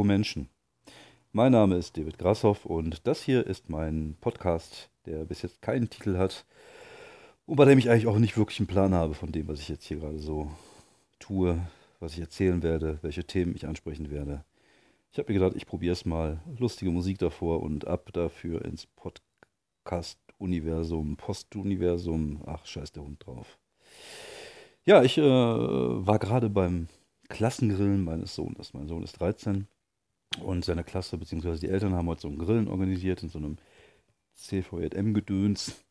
Hallo Menschen. Mein Name ist David Grashoff und das hier ist mein Podcast, der bis jetzt keinen Titel hat und bei dem ich eigentlich auch nicht wirklich einen Plan habe von dem, was ich jetzt hier gerade so tue, was ich erzählen werde, welche Themen ich ansprechen werde. Ich habe mir gedacht, ich probiere es mal. Lustige Musik davor und ab dafür ins Podcast-Universum, Post-Universum. Ach, scheiß der Hund drauf. Ja, ich äh, war gerade beim Klassengrillen meines Sohnes. Mein Sohn ist 13 und seine Klasse bzw. die Eltern haben heute so ein Grillen organisiert in so einem CVJM-Gedöns.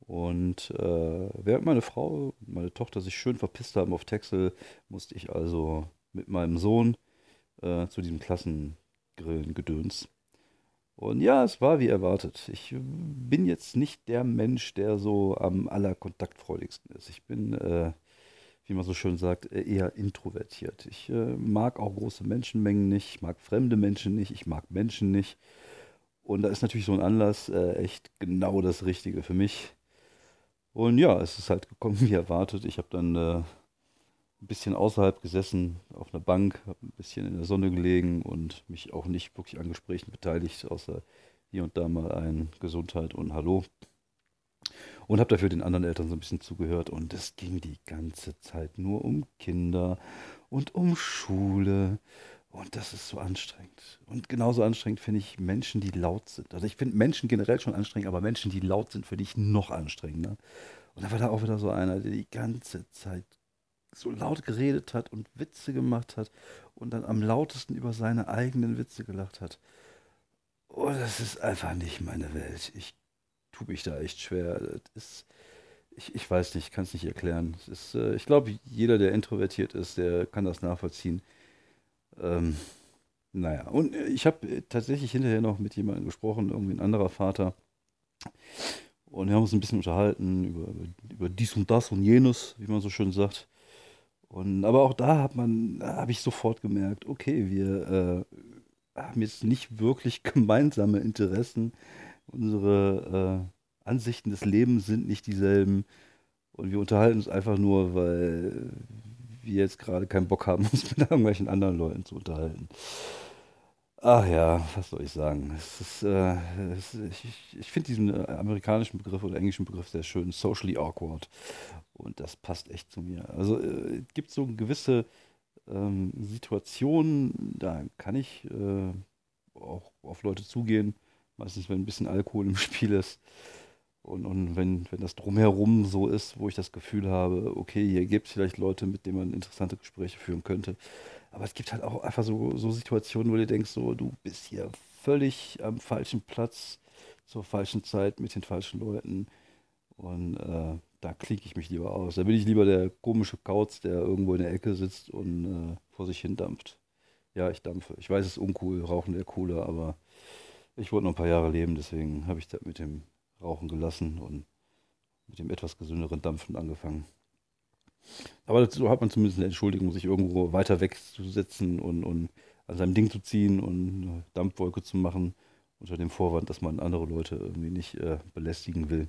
Und äh, während meine Frau und meine Tochter sich schön verpisst haben auf Texel, musste ich also mit meinem Sohn äh, zu diesem Klassengrillen-Gedöns. Und ja, es war wie erwartet. Ich bin jetzt nicht der Mensch, der so am allerkontaktfreudigsten ist. Ich bin äh, wie man so schön sagt, äh, eher introvertiert. Ich äh, mag auch große Menschenmengen nicht, ich mag fremde Menschen nicht, ich mag Menschen nicht. Und da ist natürlich so ein Anlass äh, echt genau das Richtige für mich. Und ja, es ist halt gekommen wie erwartet. Ich habe dann äh, ein bisschen außerhalb gesessen, auf einer Bank, habe ein bisschen in der Sonne gelegen und mich auch nicht wirklich an Gesprächen beteiligt, außer hier und da mal ein Gesundheit und Hallo und habe dafür den anderen Eltern so ein bisschen zugehört und es ging die ganze Zeit nur um Kinder und um Schule und das ist so anstrengend. Und genauso anstrengend finde ich Menschen, die laut sind. Also ich finde Menschen generell schon anstrengend, aber Menschen, die laut sind, finde ich noch anstrengender. Und da war da auch wieder so einer, der die ganze Zeit so laut geredet hat und Witze gemacht hat und dann am lautesten über seine eigenen Witze gelacht hat. Oh, das ist einfach nicht meine Welt. Ich tue mich da echt schwer. Ist, ich, ich weiß nicht, kann es nicht erklären. Ist, äh, ich glaube, jeder, der introvertiert ist, der kann das nachvollziehen. Ähm, naja, und ich habe tatsächlich hinterher noch mit jemandem gesprochen, irgendwie ein anderer Vater. Und wir haben uns ein bisschen unterhalten über, über, über dies und das und jenes, wie man so schön sagt. Und, aber auch da hat man, habe ich sofort gemerkt, okay, wir äh, haben jetzt nicht wirklich gemeinsame Interessen unsere äh, Ansichten des Lebens sind nicht dieselben. Und wir unterhalten uns einfach nur, weil wir jetzt gerade keinen Bock haben, uns mit irgendwelchen anderen Leuten zu unterhalten. Ach ja, was soll ich sagen? Ist, äh, es, ich ich finde diesen äh, amerikanischen Begriff oder englischen Begriff sehr schön, socially awkward. Und das passt echt zu mir. Also äh, es gibt so gewisse ähm, Situationen, da kann ich äh, auch auf Leute zugehen Meistens, wenn ein bisschen Alkohol im Spiel ist. Und, und wenn, wenn das drumherum so ist, wo ich das Gefühl habe, okay, hier gibt es vielleicht Leute, mit denen man interessante Gespräche führen könnte. Aber es gibt halt auch einfach so, so Situationen, wo du denkst, so, du bist hier völlig am falschen Platz, zur falschen Zeit, mit den falschen Leuten. Und äh, da klicke ich mich lieber aus. Da bin ich lieber der komische Kauz, der irgendwo in der Ecke sitzt und äh, vor sich hin dampft. Ja, ich dampfe. Ich weiß, es ist uncool, Rauchen wäre cooler, aber ich wollte noch ein paar Jahre leben, deswegen habe ich das mit dem Rauchen gelassen und mit dem etwas gesünderen Dampfen angefangen. Aber dazu hat man zumindest eine Entschuldigung, sich irgendwo weiter wegzusetzen und, und an seinem Ding zu ziehen und eine Dampfwolke zu machen, unter dem Vorwand, dass man andere Leute irgendwie nicht äh, belästigen will.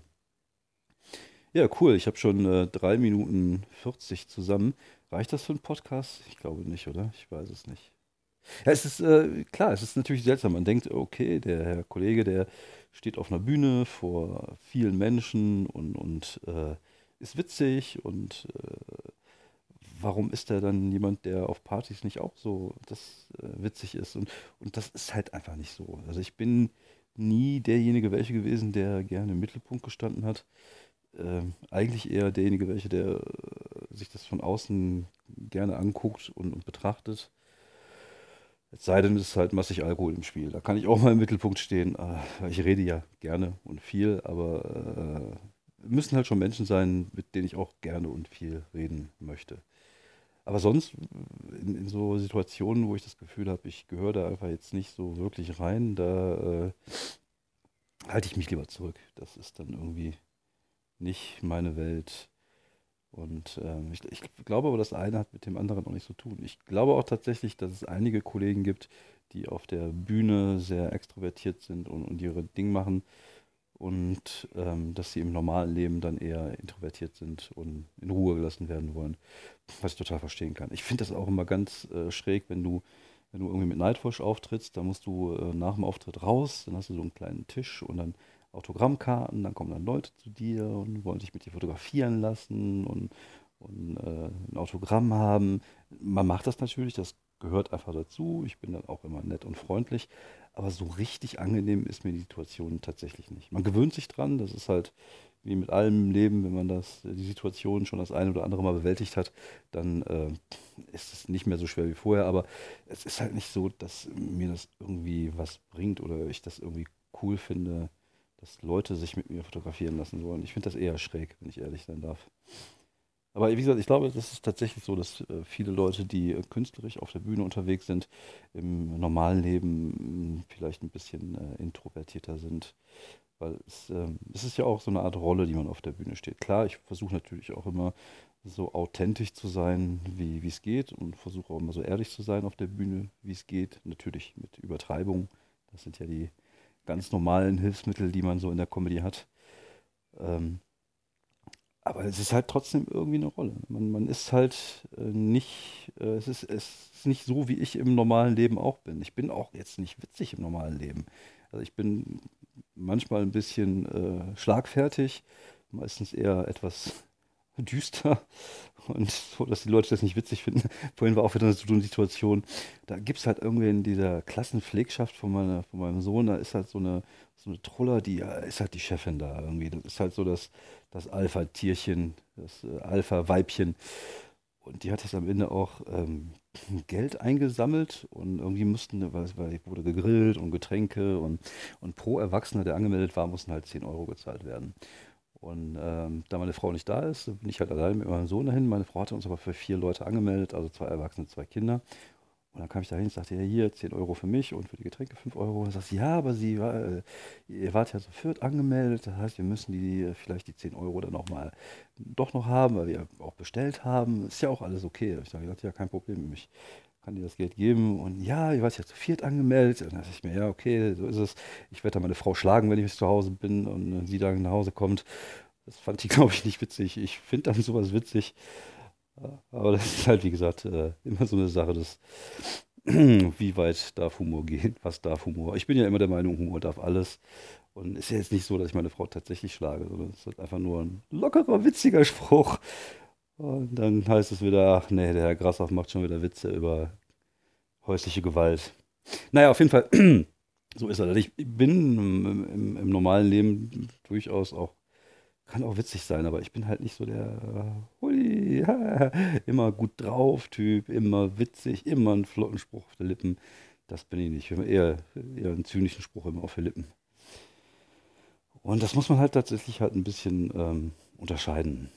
Ja, cool. Ich habe schon äh, 3 Minuten 40 zusammen. Reicht das für einen Podcast? Ich glaube nicht, oder? Ich weiß es nicht. Ja, es ist äh, klar, es ist natürlich seltsam. Man denkt, okay, der Herr Kollege, der steht auf einer Bühne vor vielen Menschen und, und äh, ist witzig und äh, warum ist er dann jemand, der auf Partys nicht auch so das äh, witzig ist? Und, und das ist halt einfach nicht so. Also ich bin nie derjenige welche gewesen, der gerne im Mittelpunkt gestanden hat. Ähm, eigentlich eher derjenige welche, der äh, sich das von außen gerne anguckt und, und betrachtet es sei denn, es ist halt massig Alkohol im Spiel. Da kann ich auch mal im Mittelpunkt stehen. Äh, ich rede ja gerne und viel, aber äh, müssen halt schon Menschen sein, mit denen ich auch gerne und viel reden möchte. Aber sonst, in, in so Situationen, wo ich das Gefühl habe, ich gehöre da einfach jetzt nicht so wirklich rein, da äh, halte ich mich lieber zurück. Das ist dann irgendwie nicht meine Welt. Und ähm, ich, ich, glaube aber, das eine hat mit dem anderen auch nichts zu tun. Ich glaube auch tatsächlich, dass es einige Kollegen gibt, die auf der Bühne sehr extrovertiert sind und, und ihre Ding machen und ähm, dass sie im normalen Leben dann eher introvertiert sind und in Ruhe gelassen werden wollen, was ich total verstehen kann. Ich finde das auch immer ganz äh, schräg, wenn du wenn du irgendwie mit Nightwash auftrittst, dann musst du äh, nach dem Auftritt raus, dann hast du so einen kleinen Tisch und dann Autogrammkarten, dann kommen dann Leute zu dir und wollen dich mit dir fotografieren lassen und, und äh, ein Autogramm haben. Man macht das natürlich, das gehört einfach dazu. Ich bin dann auch immer nett und freundlich, aber so richtig angenehm ist mir die Situation tatsächlich nicht. Man gewöhnt sich dran, das ist halt wie mit allem Leben, wenn man das, die Situation schon das eine oder andere Mal bewältigt hat, dann äh, ist es nicht mehr so schwer wie vorher. Aber es ist halt nicht so, dass mir das irgendwie was bringt oder ich das irgendwie cool finde, dass Leute sich mit mir fotografieren lassen wollen. Ich finde das eher schräg, wenn ich ehrlich sein darf. Aber wie gesagt, ich glaube, das ist tatsächlich so, dass äh, viele Leute, die äh, künstlerisch auf der Bühne unterwegs sind, im normalen Leben hm, vielleicht ein bisschen äh, introvertierter sind. Weil es, äh, es ist ja auch so eine Art Rolle, die man auf der Bühne steht. Klar, ich versuche natürlich auch immer so authentisch zu sein, wie es geht und versuche auch immer so ehrlich zu sein auf der Bühne, wie es geht. Natürlich mit Übertreibung. Das sind ja die ganz normalen Hilfsmittel, die man so in der Comedy hat. Ähm, aber es ist halt trotzdem irgendwie eine Rolle. Man, man ist halt äh, nicht, äh, es, ist, es ist nicht so, wie ich im normalen Leben auch bin. Ich bin auch jetzt nicht witzig im normalen Leben. Also ich bin manchmal ein bisschen äh, schlagfertig, meistens eher etwas düster und so, dass die Leute das nicht witzig finden. Vorhin war auch wieder so eine Situation, da gibt es halt irgendwie in dieser Klassenpflegschaft von, meiner, von meinem Sohn, da ist halt so eine, so eine Troller, die ist halt die Chefin da irgendwie. Das ist halt so das, das Alpha-Tierchen, das äh, Alpha-Weibchen. Und die hat jetzt am Ende auch ähm, Geld eingesammelt und irgendwie mussten, weil, weil wurde gegrillt und Getränke und, und pro Erwachsener, der angemeldet war, mussten halt 10 Euro gezahlt werden. Und ähm, da meine Frau nicht da ist, bin ich halt allein mit meinem Sohn dahin. Meine Frau hatte uns aber für vier Leute angemeldet, also zwei Erwachsene, zwei Kinder. Und dann kam ich dahin und sagte, ja, hier 10 Euro für mich und für die Getränke 5 Euro. Und sagst ja, aber Sie, äh, ihr wart ja zu viert angemeldet, das heißt, wir müssen die äh, vielleicht die 10 Euro dann auch mal doch noch haben, weil wir auch bestellt haben. Ist ja auch alles okay. Da ich gesagt, ja, kein Problem. Ich kann dir das Geld geben. Und ja, ich war ja zu viert angemeldet. Und dann dachte ich mir, ja, okay, so ist es. Ich werde dann meine Frau schlagen, wenn ich zu Hause bin und sie dann nach Hause kommt. Das fand ich, glaube ich, nicht witzig. Ich finde dann sowas witzig. Aber das ist halt, wie gesagt, äh, immer so eine Sache, dass, wie weit darf Humor gehen, was darf Humor. Ich bin ja immer der Meinung, Humor darf alles. Und es ist ja jetzt nicht so, dass ich meine Frau tatsächlich schlage, sondern es ist einfach nur ein lockerer, witziger Spruch. Und dann heißt es wieder, ach nee, der Herr Grassoff macht schon wieder Witze über häusliche Gewalt. Naja, auf jeden Fall, so ist er. Ich bin im, im, im normalen Leben durchaus auch kann auch witzig sein, aber ich bin halt nicht so der hui, immer gut drauf Typ, immer witzig, immer einen flotten Spruch auf den Lippen. Das bin ich nicht. Ich habe eher, eher einen zynischen Spruch immer auf den Lippen. Und das muss man halt tatsächlich halt ein bisschen ähm, unterscheiden,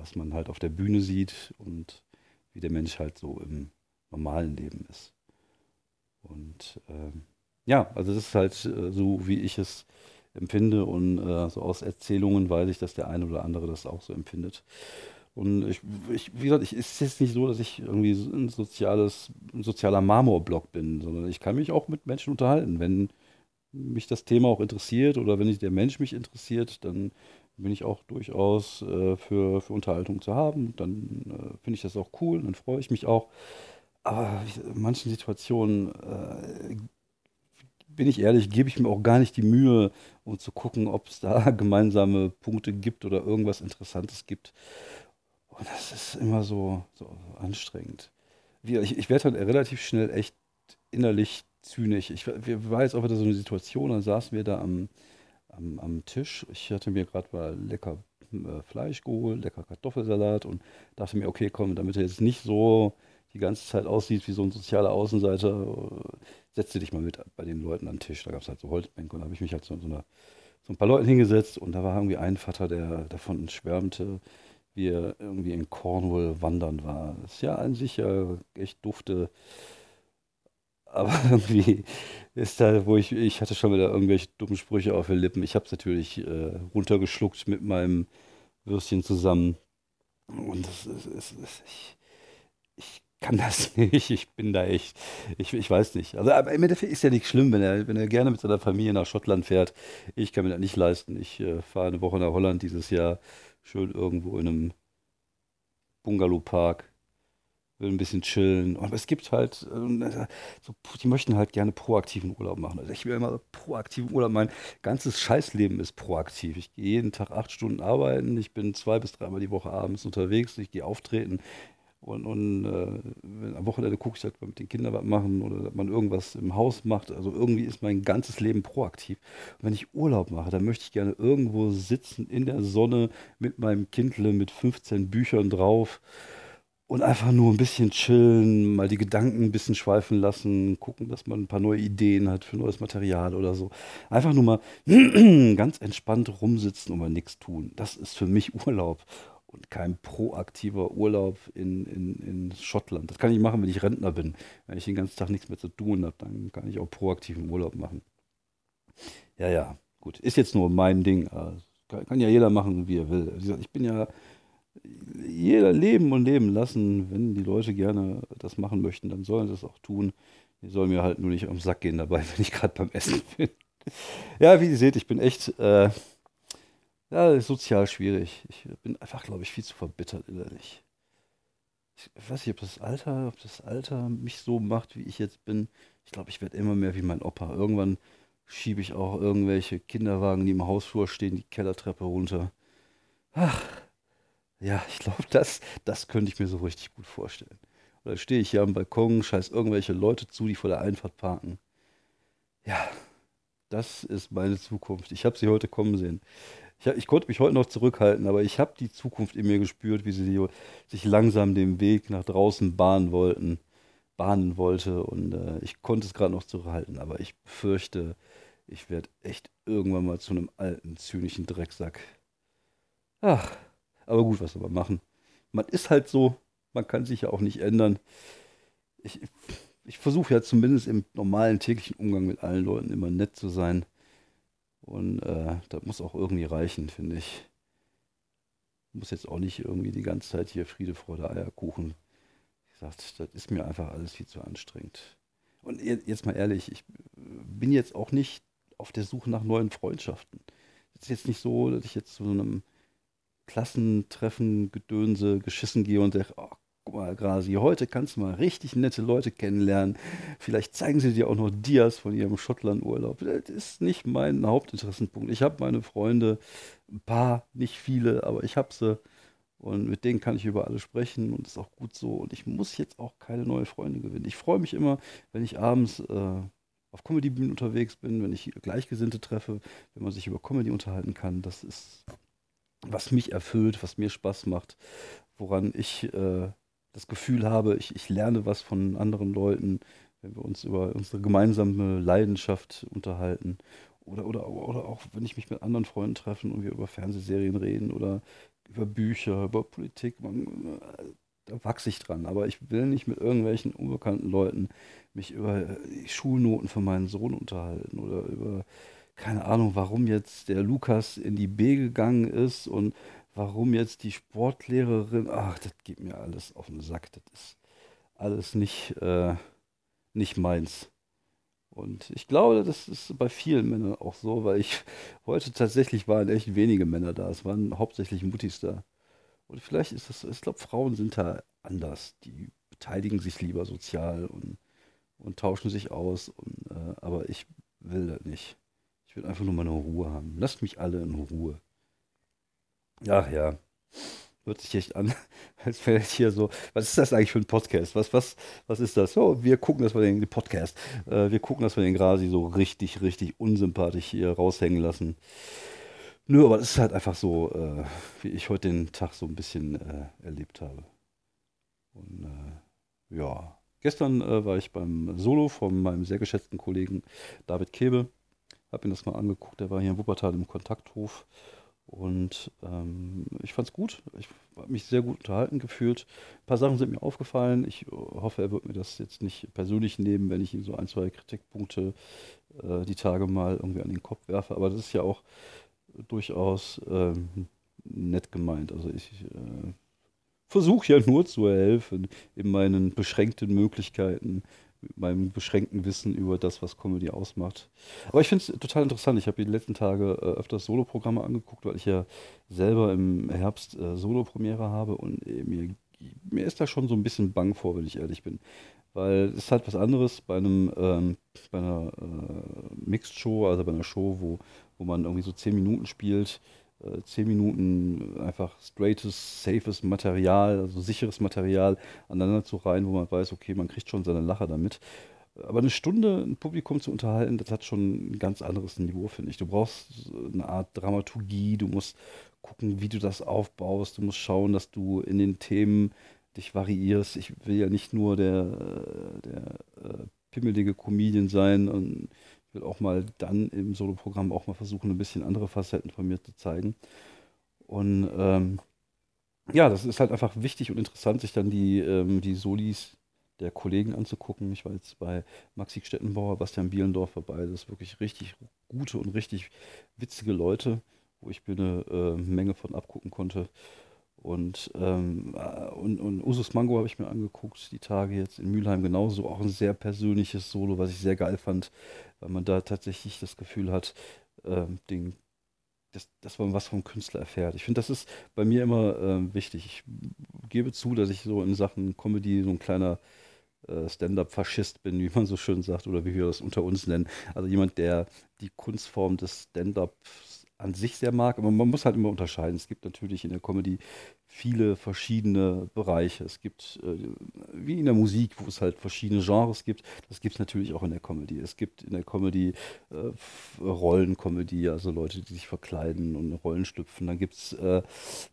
was man halt auf der Bühne sieht und wie der Mensch halt so im normalen Leben ist. Und ähm, ja, also das ist halt äh, so, wie ich es empfinde und äh, so aus Erzählungen weiß ich, dass der eine oder andere das auch so empfindet. Und ich, ich wie gesagt, ich, es ist jetzt nicht so, dass ich irgendwie ein soziales, ein sozialer Marmorblock bin, sondern ich kann mich auch mit Menschen unterhalten. Wenn mich das Thema auch interessiert oder wenn der Mensch mich interessiert, dann bin ich auch durchaus äh, für, für Unterhaltung zu haben. Dann äh, finde ich das auch cool, dann freue ich mich auch. Aber in manchen Situationen äh, bin ich ehrlich, gebe ich mir auch gar nicht die Mühe, um zu gucken, ob es da gemeinsame Punkte gibt oder irgendwas Interessantes gibt. Und das ist immer so, so anstrengend. Ich, ich werde dann relativ schnell echt innerlich zynisch. Ich war jetzt auch wieder so eine Situation, dann saßen wir da am, am, am Tisch. Ich hatte mir gerade mal lecker äh, Fleisch geholt, lecker Kartoffelsalat und dachte mir, okay, komm, damit er jetzt nicht so die ganze Zeit aussieht wie so ein sozialer Außenseiter, äh, setze dich mal mit bei den Leuten den Tisch. Da gab es halt so Holzbänke und da habe ich mich halt so, so, eine, so ein paar Leuten hingesetzt und da war irgendwie ein Vater, der davon schwärmte, wie er irgendwie in Cornwall wandern war. Das ist ja an sich ja echt dufte. Aber irgendwie ist da, wo ich, ich hatte schon wieder irgendwelche dummen Sprüche auf den Lippen. Ich habe es natürlich äh, runtergeschluckt mit meinem Würstchen zusammen. Und das ist, ist, ist ich, ich kann das nicht. Ich bin da echt, ich, ich weiß nicht. Also aber im Endeffekt ist ja nicht schlimm, wenn er, wenn er gerne mit seiner Familie nach Schottland fährt. Ich kann mir das nicht leisten. Ich äh, fahre eine Woche nach Holland dieses Jahr, schön irgendwo in einem Bungalowpark will ein bisschen chillen. Aber es gibt halt, äh, so, die möchten halt gerne proaktiven Urlaub machen. Also ich will immer proaktiven Urlaub. Mein ganzes Scheißleben ist proaktiv. Ich gehe jeden Tag acht Stunden arbeiten. Ich bin zwei bis dreimal die Woche abends unterwegs. Ich gehe auftreten. Und, und äh, am Wochenende gucke ich halt mit den Kindern was machen oder dass man irgendwas im Haus macht. Also irgendwie ist mein ganzes Leben proaktiv. Und wenn ich Urlaub mache, dann möchte ich gerne irgendwo sitzen in der Sonne mit meinem Kindle mit 15 Büchern drauf und einfach nur ein bisschen chillen, mal die Gedanken ein bisschen schweifen lassen, gucken, dass man ein paar neue Ideen hat für neues Material oder so. Einfach nur mal ganz entspannt rumsitzen und mal nichts tun. Das ist für mich Urlaub und kein proaktiver Urlaub in, in, in Schottland. Das kann ich machen, wenn ich Rentner bin. Wenn ich den ganzen Tag nichts mehr zu tun habe, dann kann ich auch proaktiven Urlaub machen. Ja, ja, gut. Ist jetzt nur mein Ding. Also kann, kann ja jeder machen, wie er will. Ich bin ja jeder leben und leben lassen. Wenn die Leute gerne das machen möchten, dann sollen sie das auch tun. Die sollen mir halt nur nicht am Sack gehen dabei, wenn ich gerade beim Essen bin. ja, wie ihr seht, ich bin echt äh, ja, sozial schwierig. Ich bin einfach, glaube ich, viel zu verbittert innerlich. Ich weiß nicht, ob das Alter, ob das Alter mich so macht, wie ich jetzt bin. Ich glaube, ich werde immer mehr wie mein Opa. Irgendwann schiebe ich auch irgendwelche Kinderwagen, die im Hausflur stehen, die Kellertreppe runter. Ach, ja, ich glaube, das, das könnte ich mir so richtig gut vorstellen. Oder stehe ich hier am Balkon, scheiß irgendwelche Leute zu, die vor der Einfahrt parken. Ja, das ist meine Zukunft. Ich habe sie heute kommen sehen. Ich, ich, konnte mich heute noch zurückhalten, aber ich habe die Zukunft in mir gespürt, wie sie sich langsam den Weg nach draußen bahnen wollten, bahnen wollte. Und äh, ich konnte es gerade noch zurückhalten, aber ich fürchte, ich werde echt irgendwann mal zu einem alten, zynischen Drecksack. Ach. Aber gut, was soll man machen? Man ist halt so, man kann sich ja auch nicht ändern. Ich, ich versuche ja zumindest im normalen täglichen Umgang mit allen Leuten immer nett zu sein. Und äh, das muss auch irgendwie reichen, finde ich. Muss jetzt auch nicht irgendwie die ganze Zeit hier Friede, Freude, Eierkuchen. Ich sag, das ist mir einfach alles viel zu anstrengend. Und jetzt mal ehrlich, ich bin jetzt auch nicht auf der Suche nach neuen Freundschaften. Es ist jetzt nicht so, dass ich jetzt zu so einem Klassentreffen, Gedönse, geschissen gehe und sage, oh, guck mal, Grasi, heute kannst du mal richtig nette Leute kennenlernen. Vielleicht zeigen sie dir auch noch Dias von ihrem Schottland-Urlaub. Das ist nicht mein Hauptinteressenpunkt. Ich habe meine Freunde, ein paar, nicht viele, aber ich habe sie. Und mit denen kann ich über alles sprechen und ist auch gut so. Und ich muss jetzt auch keine neuen Freunde gewinnen. Ich freue mich immer, wenn ich abends äh, auf Comedy-Bühnen unterwegs bin, wenn ich Gleichgesinnte treffe, wenn man sich über Comedy unterhalten kann. Das ist was mich erfüllt, was mir Spaß macht, woran ich äh, das Gefühl habe, ich, ich lerne was von anderen Leuten, wenn wir uns über unsere gemeinsame Leidenschaft unterhalten. Oder, oder, oder auch, wenn ich mich mit anderen Freunden treffe und wir über Fernsehserien reden oder über Bücher, über Politik. Man, da wachse ich dran. Aber ich will nicht mit irgendwelchen unbekannten Leuten mich über die Schulnoten für meinen Sohn unterhalten oder über keine Ahnung, warum jetzt der Lukas in die B gegangen ist und warum jetzt die Sportlehrerin, ach, das geht mir alles auf den Sack, das ist alles nicht, äh, nicht meins. Und ich glaube, das ist bei vielen Männern auch so, weil ich heute tatsächlich waren echt wenige Männer da. Es waren hauptsächlich Muttis da. Und vielleicht ist das, ich glaube, Frauen sind da anders. Die beteiligen sich lieber sozial und, und tauschen sich aus. Und, äh, aber ich will das nicht. Ich will einfach nur meine Ruhe haben. Lasst mich alle in Ruhe. Ach ja. Hört sich echt an, als wäre ich hier so. Was ist das eigentlich für ein Podcast? Was, was, was ist das? So, wir gucken, dass wir den, den Podcast, äh, wir gucken, dass wir den Grasi so richtig, richtig unsympathisch hier raushängen lassen. Nö, aber es ist halt einfach so, äh, wie ich heute den Tag so ein bisschen äh, erlebt habe. Und äh, ja, gestern äh, war ich beim Solo von meinem sehr geschätzten Kollegen David Kebe. Habe mir das mal angeguckt, der war hier in Wuppertal im Kontakthof. Und ähm, ich fand es gut. Ich habe mich sehr gut unterhalten gefühlt. Ein paar Sachen sind mir aufgefallen. Ich hoffe, er wird mir das jetzt nicht persönlich nehmen, wenn ich ihm so ein, zwei Kritikpunkte äh, die Tage mal irgendwie an den Kopf werfe. Aber das ist ja auch durchaus ähm, nett gemeint. Also ich äh, versuche ja nur zu helfen in meinen beschränkten Möglichkeiten meinem beschränkten Wissen über das, was Comedy ausmacht. Aber ich finde es total interessant. Ich habe die letzten Tage äh, öfters Soloprogramme angeguckt, weil ich ja selber im Herbst äh, Solo-Premiere habe und äh, mir mir ist da schon so ein bisschen bang vor, wenn ich ehrlich bin. Weil es ist halt was anderes bei einem, ähm, bei einer äh, Mixed Show, also bei einer Show, wo, wo man irgendwie so zehn Minuten spielt, äh, zehn Minuten einfach straightes, safes Material, also sicheres Material aneinander zu reihen, wo man weiß, okay, man kriegt schon seine Lache damit. Aber eine Stunde ein Publikum zu unterhalten, das hat schon ein ganz anderes Niveau, finde ich. Du brauchst eine Art Dramaturgie, du musst gucken, wie du das aufbaust, du musst schauen, dass du in den Themen dich variierst. Ich will ja nicht nur der, der äh, pimmelige Comedian sein und will auch mal dann im Soloprogramm auch mal versuchen, ein bisschen andere Facetten von mir zu zeigen. Und ähm, ja, das ist halt einfach wichtig und interessant, sich dann die, ähm, die Solis der Kollegen anzugucken. Ich war jetzt bei Maxi Stettenbauer, Bastian Bielendorf dabei. Das ist wirklich richtig gute und richtig witzige Leute, wo ich mir eine äh, Menge von abgucken konnte. Und, ähm, äh, und, und Usus Mango habe ich mir angeguckt, die Tage jetzt in Mülheim genauso. Auch ein sehr persönliches Solo, was ich sehr geil fand, weil man da tatsächlich das Gefühl hat, ähm, den, dass, dass man was vom Künstler erfährt. Ich finde, das ist bei mir immer ähm, wichtig. Ich gebe zu, dass ich so in Sachen Comedy so ein kleiner äh, Stand-up-Faschist bin, wie man so schön sagt, oder wie wir das unter uns nennen. Also jemand, der die Kunstform des Stand-ups an sich sehr mag, aber man muss halt immer unterscheiden. Es gibt natürlich in der Comedy viele verschiedene Bereiche. Es gibt, äh, wie in der Musik, wo es halt verschiedene Genres gibt, das gibt es natürlich auch in der Comedy. Es gibt in der Comedy äh, Rollencomedy, also Leute, die sich verkleiden und Rollen schlüpfen. Dann gibt es äh,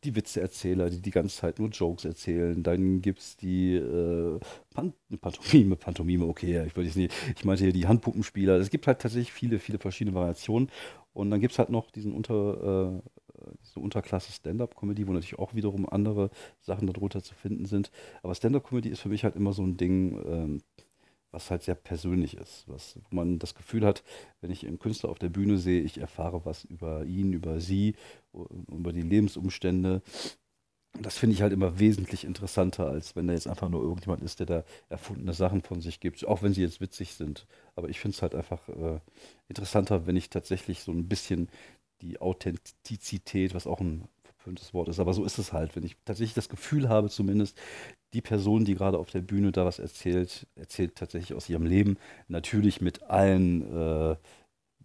die Witzeerzähler, die die ganze Zeit nur Jokes erzählen. Dann gibt es die äh, Pan Pantomime, Pantomime, okay, ich, nicht, ich meinte hier die Handpuppenspieler. Es gibt halt tatsächlich viele, viele verschiedene Variationen. Und dann gibt es halt noch diesen Unter, äh, diese Unterklasse Stand-up-Comedy, wo natürlich auch wiederum andere Sachen darunter zu finden sind. Aber Stand-up-Comedy ist für mich halt immer so ein Ding, ähm, was halt sehr persönlich ist, was, wo man das Gefühl hat, wenn ich einen Künstler auf der Bühne sehe, ich erfahre was über ihn, über sie, über die Lebensumstände das finde ich halt immer wesentlich interessanter, als wenn da jetzt einfach nur irgendjemand ist, der da erfundene Sachen von sich gibt, auch wenn sie jetzt witzig sind. Aber ich finde es halt einfach äh, interessanter, wenn ich tatsächlich so ein bisschen die Authentizität, was auch ein verpöntes Wort ist, aber so ist es halt, wenn ich tatsächlich das Gefühl habe, zumindest die Person, die gerade auf der Bühne da was erzählt, erzählt tatsächlich aus ihrem Leben, natürlich mit allen äh,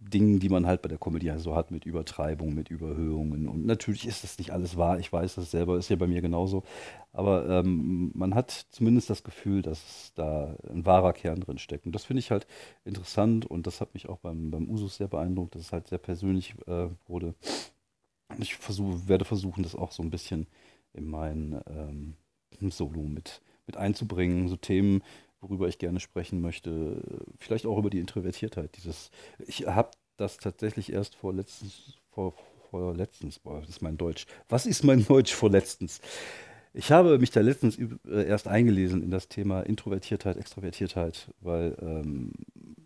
Dingen, die man halt bei der Comedy so hat, mit Übertreibung, mit Überhöhungen. Und natürlich ist das nicht alles wahr. Ich weiß das selber, ist ja bei mir genauso. Aber ähm, man hat zumindest das Gefühl, dass da ein wahrer Kern drin steckt. Und das finde ich halt interessant und das hat mich auch beim, beim Usus sehr beeindruckt, dass es halt sehr persönlich äh, wurde. Ich versuch, werde versuchen, das auch so ein bisschen in mein ähm, Solo mit, mit einzubringen. So Themen, worüber ich gerne sprechen möchte. Vielleicht auch über die Introvertiertheit. Dieses, ich habe das tatsächlich erst vor letztens, vor, vor letztens, boah, das ist mein Deutsch. Was ist mein Deutsch vor letztens? Ich habe mich da letztens äh, erst eingelesen in das Thema Introvertiertheit, Extrovertiertheit, weil ähm, äh,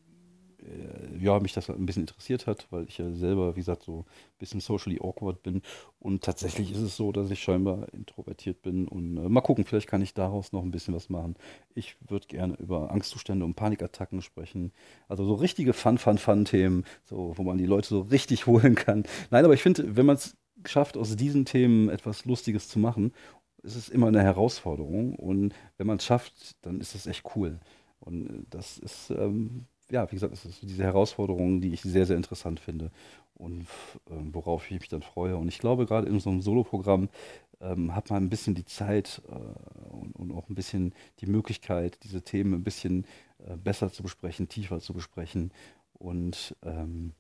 ja, mich das ein bisschen interessiert hat, weil ich ja selber, wie gesagt, so ein bisschen socially awkward bin. Und tatsächlich ist es so, dass ich scheinbar introvertiert bin. Und äh, mal gucken, vielleicht kann ich daraus noch ein bisschen was machen. Ich würde gerne über Angstzustände und Panikattacken sprechen. Also so richtige Fun-Fun-Fun-Themen, so, wo man die Leute so richtig holen kann. Nein, aber ich finde, wenn man es schafft, aus diesen Themen etwas Lustiges zu machen, ist es immer eine Herausforderung. Und wenn man es schafft, dann ist es echt cool. Und äh, das ist ähm, ja, wie gesagt, es ist diese Herausforderung, die ich sehr, sehr interessant finde und äh, worauf ich mich dann freue. Und ich glaube, gerade in so einem Soloprogramm ähm, hat man ein bisschen die Zeit äh, und, und, auch ein bisschen die Möglichkeit, diese Themen ein bisschen äh, besser zu besprechen, tiefer zu besprechen. Und ähm,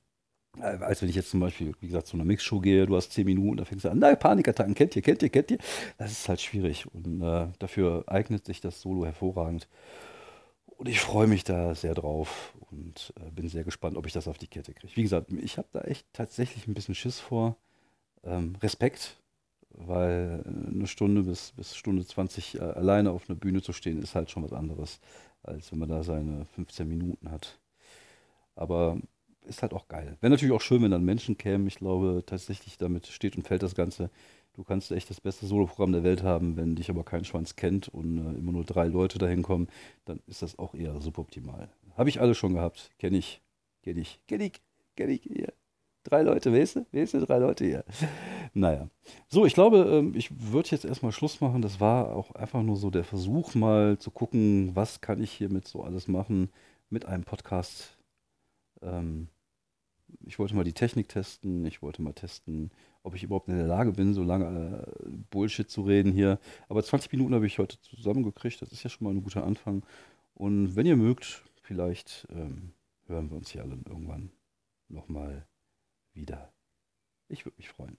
äh, als wenn ich jetzt zum Beispiel, wie gesagt, zu einer Mixshow gehe, du hast zehn Minuten, da fängst du an, nein, Panikattacken, kennt ihr, kennt ihr, kennt ihr. Das ist halt schwierig und äh, dafür eignet sich das Solo hervorragend. Und ich freue mich da sehr drauf und äh, bin sehr gespannt, ob ich das auf die Kette kriege. Wie gesagt, ich habe da echt tatsächlich ein bisschen Schiss vor. Ähm, Respekt, weil eine Stunde bis, bis Stunde 20 äh, alleine auf einer Bühne zu stehen, ist halt schon was anderes, als wenn man da seine 15 Minuten hat. Aber ist halt auch geil. Wäre natürlich auch schön, wenn dann Menschen kämen. Ich glaube tatsächlich, damit steht und fällt das Ganze. Du kannst echt das beste Soloprogramm der Welt haben, wenn dich aber kein Schwanz kennt und äh, immer nur drei Leute dahin kommen, dann ist das auch eher suboptimal. Habe ich alles schon gehabt. Kenne ich. Kenne ich. Kenne ich. Kenne ich. Hier. Drei Leute, weißt du? Weißt du? Drei Leute hier. Naja. So, ich glaube, ähm, ich würde jetzt erstmal Schluss machen. Das war auch einfach nur so der Versuch, mal zu gucken, was kann ich hiermit so alles machen mit einem Podcast. Ähm, ich wollte mal die Technik testen. Ich wollte mal testen, ob ich überhaupt in der Lage bin, so lange äh, Bullshit zu reden hier. Aber 20 Minuten habe ich heute zusammengekriegt. Das ist ja schon mal ein guter Anfang. Und wenn ihr mögt, vielleicht ähm, hören wir uns hier alle irgendwann nochmal wieder. Ich würde mich freuen.